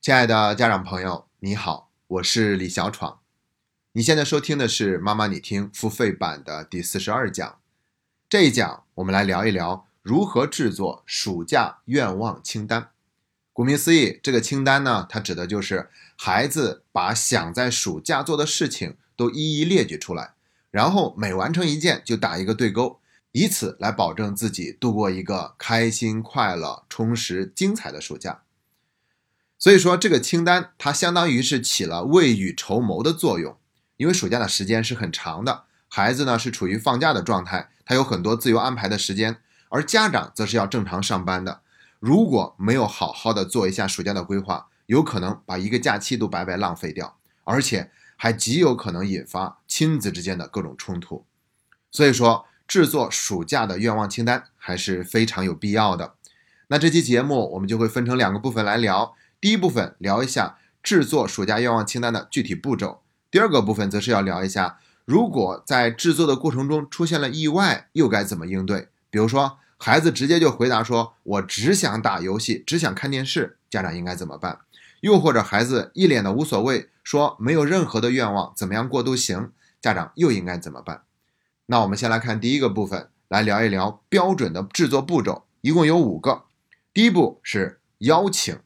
亲爱的家长朋友，你好，我是李小闯。你现在收听的是妈妈你听付费版的第四十二讲。这一讲我们来聊一聊如何制作暑假愿望清单。顾名思义，这个清单呢，它指的就是孩子把想在暑假做的事情都一一列举出来，然后每完成一件就打一个对勾，以此来保证自己度过一个开心、快乐、充实、精彩的暑假。所以说，这个清单它相当于是起了未雨绸缪的作用，因为暑假的时间是很长的，孩子呢是处于放假的状态，他有很多自由安排的时间，而家长则是要正常上班的。如果没有好好的做一下暑假的规划，有可能把一个假期都白白浪费掉，而且还极有可能引发亲子之间的各种冲突。所以说，制作暑假的愿望清单还是非常有必要的。那这期节目我们就会分成两个部分来聊。第一部分聊一下制作暑假愿望清单的具体步骤，第二个部分则是要聊一下，如果在制作的过程中出现了意外，又该怎么应对？比如说，孩子直接就回答说：“我只想打游戏，只想看电视。”家长应该怎么办？又或者孩子一脸的无所谓，说没有任何的愿望，怎么样过都行，家长又应该怎么办？那我们先来看第一个部分，来聊一聊标准的制作步骤，一共有五个。第一步是邀请。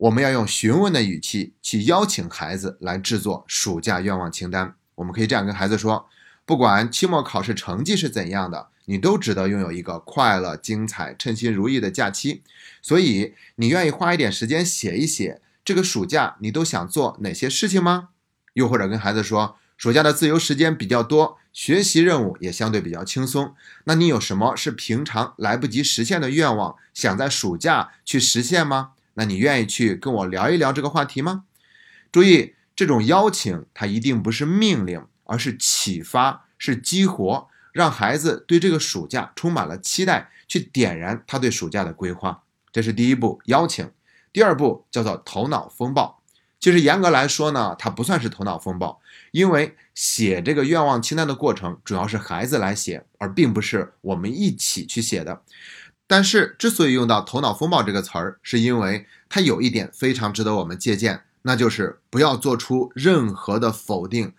我们要用询问的语气去邀请孩子来制作暑假愿望清单。我们可以这样跟孩子说：不管期末考试成绩是怎样的，你都值得拥有一个快乐、精彩、称心如意的假期。所以，你愿意花一点时间写一写这个暑假你都想做哪些事情吗？又或者跟孩子说，暑假的自由时间比较多，学习任务也相对比较轻松。那你有什么是平常来不及实现的愿望，想在暑假去实现吗？那你愿意去跟我聊一聊这个话题吗？注意，这种邀请它一定不是命令，而是启发，是激活，让孩子对这个暑假充满了期待，去点燃他对暑假的规划。这是第一步，邀请。第二步叫做头脑风暴。其实严格来说呢，它不算是头脑风暴，因为写这个愿望清单的过程主要是孩子来写，而并不是我们一起去写的。但是，之所以用到“头脑风暴”这个词儿，是因为它有一点非常值得我们借鉴，那就是不要做出任何的否定，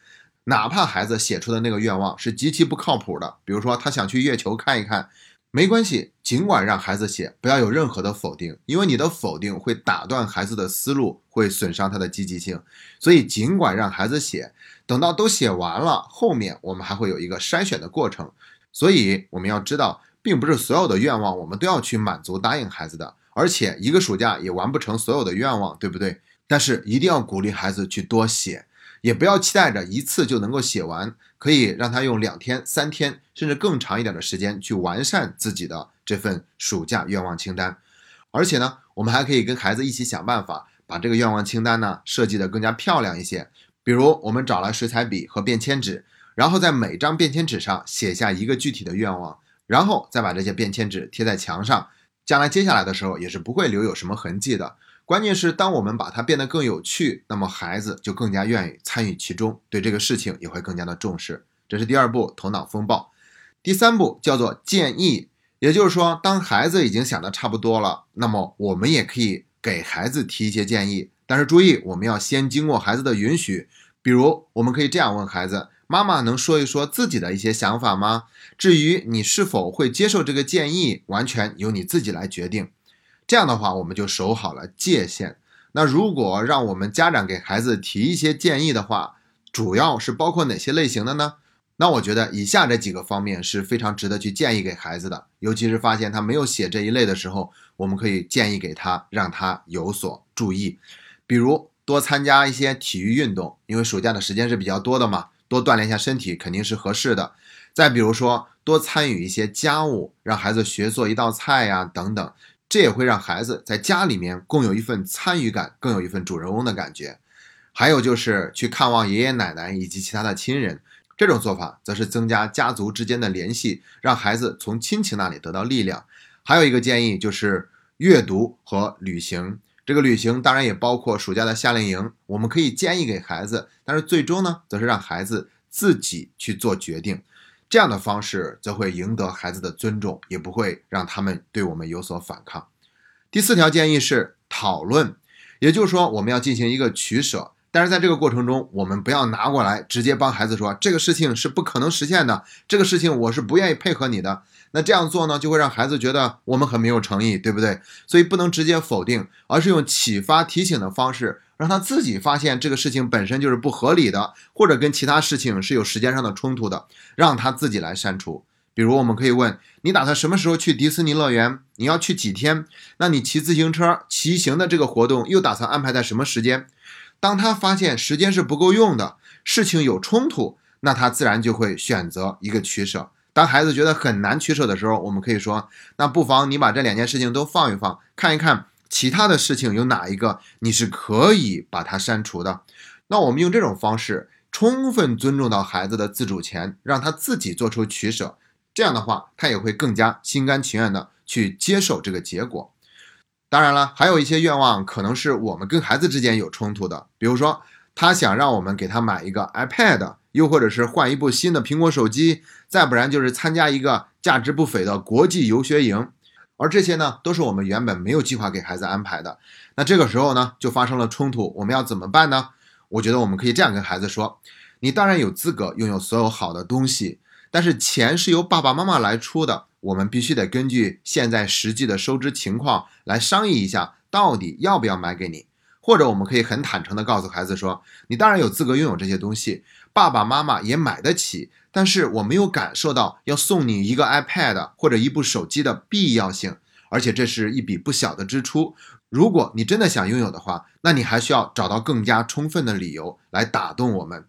哪怕孩子写出的那个愿望是极其不靠谱的，比如说他想去月球看一看，没关系，尽管让孩子写，不要有任何的否定，因为你的否定会打断孩子的思路，会损伤他的积极性，所以尽管让孩子写，等到都写完了，后面我们还会有一个筛选的过程，所以我们要知道。并不是所有的愿望我们都要去满足答应孩子的，而且一个暑假也完不成所有的愿望，对不对？但是一定要鼓励孩子去多写，也不要期待着一次就能够写完，可以让他用两天、三天甚至更长一点的时间去完善自己的这份暑假愿望清单。而且呢，我们还可以跟孩子一起想办法，把这个愿望清单呢设计得更加漂亮一些。比如，我们找来水彩笔和便签纸，然后在每张便签纸上写下一个具体的愿望。然后再把这些便签纸贴在墙上，将来接下来的时候也是不会留有什么痕迹的。关键是当我们把它变得更有趣，那么孩子就更加愿意参与其中，对这个事情也会更加的重视。这是第二步，头脑风暴。第三步叫做建议，也就是说，当孩子已经想的差不多了，那么我们也可以给孩子提一些建议。但是注意，我们要先经过孩子的允许。比如，我们可以这样问孩子。妈妈能说一说自己的一些想法吗？至于你是否会接受这个建议，完全由你自己来决定。这样的话，我们就守好了界限。那如果让我们家长给孩子提一些建议的话，主要是包括哪些类型的呢？那我觉得以下这几个方面是非常值得去建议给孩子的。尤其是发现他没有写这一类的时候，我们可以建议给他，让他有所注意。比如多参加一些体育运动，因为暑假的时间是比较多的嘛。多锻炼一下身体肯定是合适的。再比如说，多参与一些家务，让孩子学做一道菜呀，等等，这也会让孩子在家里面更有一份参与感，更有一份主人翁的感觉。还有就是去看望爷爷奶奶以及其他的亲人，这种做法则是增加家族之间的联系，让孩子从亲情那里得到力量。还有一个建议就是阅读和旅行。这个旅行当然也包括暑假的夏令营，我们可以建议给孩子，但是最终呢，则是让孩子自己去做决定。这样的方式则会赢得孩子的尊重，也不会让他们对我们有所反抗。第四条建议是讨论，也就是说，我们要进行一个取舍。但是在这个过程中，我们不要拿过来直接帮孩子说这个事情是不可能实现的，这个事情我是不愿意配合你的。那这样做呢，就会让孩子觉得我们很没有诚意，对不对？所以不能直接否定，而是用启发、提醒的方式，让他自己发现这个事情本身就是不合理的，或者跟其他事情是有时间上的冲突的，让他自己来删除。比如，我们可以问你打算什么时候去迪士尼乐园？你要去几天？那你骑自行车骑行的这个活动又打算安排在什么时间？当他发现时间是不够用的，事情有冲突，那他自然就会选择一个取舍。当孩子觉得很难取舍的时候，我们可以说，那不妨你把这两件事情都放一放，看一看其他的事情有哪一个你是可以把它删除的。那我们用这种方式，充分尊重到孩子的自主权，让他自己做出取舍。这样的话，他也会更加心甘情愿的去接受这个结果。当然了，还有一些愿望可能是我们跟孩子之间有冲突的，比如说他想让我们给他买一个 iPad，又或者是换一部新的苹果手机，再不然就是参加一个价值不菲的国际游学营，而这些呢都是我们原本没有计划给孩子安排的。那这个时候呢就发生了冲突，我们要怎么办呢？我觉得我们可以这样跟孩子说：你当然有资格拥有所有好的东西，但是钱是由爸爸妈妈来出的。我们必须得根据现在实际的收支情况来商议一下，到底要不要买给你。或者我们可以很坦诚地告诉孩子说：“你当然有资格拥有这些东西，爸爸妈妈也买得起。但是我没有感受到要送你一个 iPad 或者一部手机的必要性，而且这是一笔不小的支出。如果你真的想拥有的话，那你还需要找到更加充分的理由来打动我们。”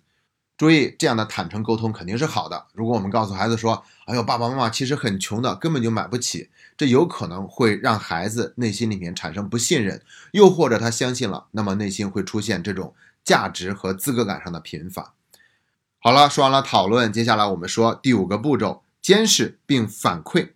注意，这样的坦诚沟通肯定是好的。如果我们告诉孩子说：“哎呦，爸爸妈妈其实很穷的，根本就买不起。”这有可能会让孩子内心里面产生不信任，又或者他相信了，那么内心会出现这种价值和资格感上的贫乏。好了，说完了讨论，接下来我们说第五个步骤：监视并反馈。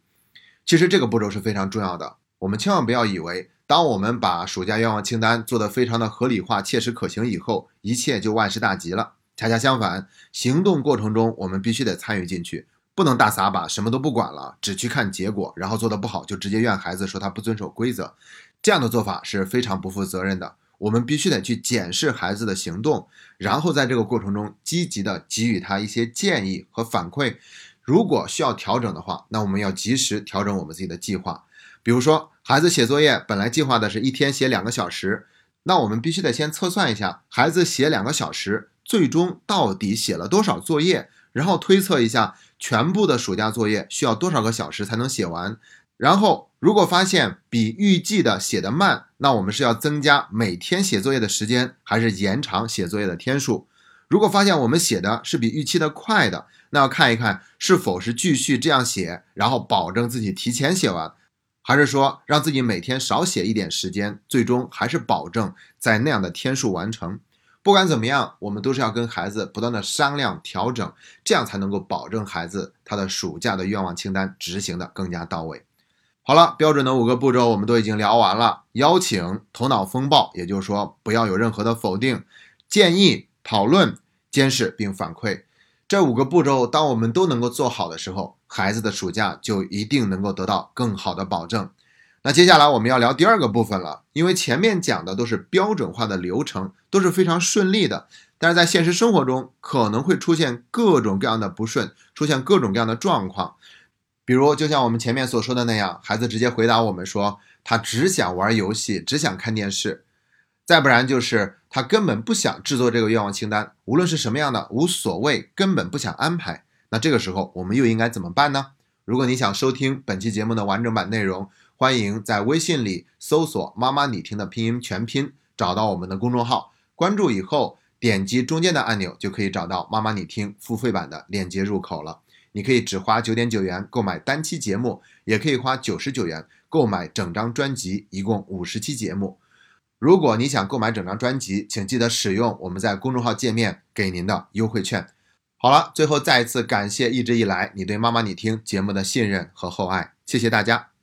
其实这个步骤是非常重要的。我们千万不要以为，当我们把暑假愿望清单做得非常的合理化、切实可行以后，一切就万事大吉了。恰恰相反，行动过程中我们必须得参与进去，不能大撒把，什么都不管了，只去看结果，然后做得不好就直接怨孩子说他不遵守规则，这样的做法是非常不负责任的。我们必须得去检视孩子的行动，然后在这个过程中积极的给予他一些建议和反馈。如果需要调整的话，那我们要及时调整我们自己的计划。比如说，孩子写作业本来计划的是一天写两个小时，那我们必须得先测算一下，孩子写两个小时。最终到底写了多少作业？然后推测一下全部的暑假作业需要多少个小时才能写完。然后如果发现比预计的写得慢，那我们是要增加每天写作业的时间，还是延长写作业的天数？如果发现我们写的是比预期的快的，那要看一看是否是继续这样写，然后保证自己提前写完，还是说让自己每天少写一点时间，最终还是保证在那样的天数完成。不管怎么样，我们都是要跟孩子不断的商量调整，这样才能够保证孩子他的暑假的愿望清单执行的更加到位。好了，标准的五个步骤我们都已经聊完了：邀请、头脑风暴，也就是说不要有任何的否定；建议、讨论、监视并反馈。这五个步骤，当我们都能够做好的时候，孩子的暑假就一定能够得到更好的保证。那接下来我们要聊第二个部分了，因为前面讲的都是标准化的流程，都是非常顺利的，但是在现实生活中可能会出现各种各样的不顺，出现各种各样的状况，比如就像我们前面所说的那样，孩子直接回答我们说他只想玩游戏，只想看电视，再不然就是他根本不想制作这个愿望清单，无论是什么样的无所谓，根本不想安排。那这个时候我们又应该怎么办呢？如果你想收听本期节目的完整版内容，欢迎在微信里搜索“妈妈你听”的拼音全拼，找到我们的公众号，关注以后点击中间的按钮，就可以找到“妈妈你听”付费版的链接入口了。你可以只花九点九元购买单期节目，也可以花九十九元购买整张专辑，一共五十期节目。如果你想购买整张专辑，请记得使用我们在公众号界面给您的优惠券。好了，最后再一次感谢一直以来你对“妈妈你听”节目的信任和厚爱，谢谢大家。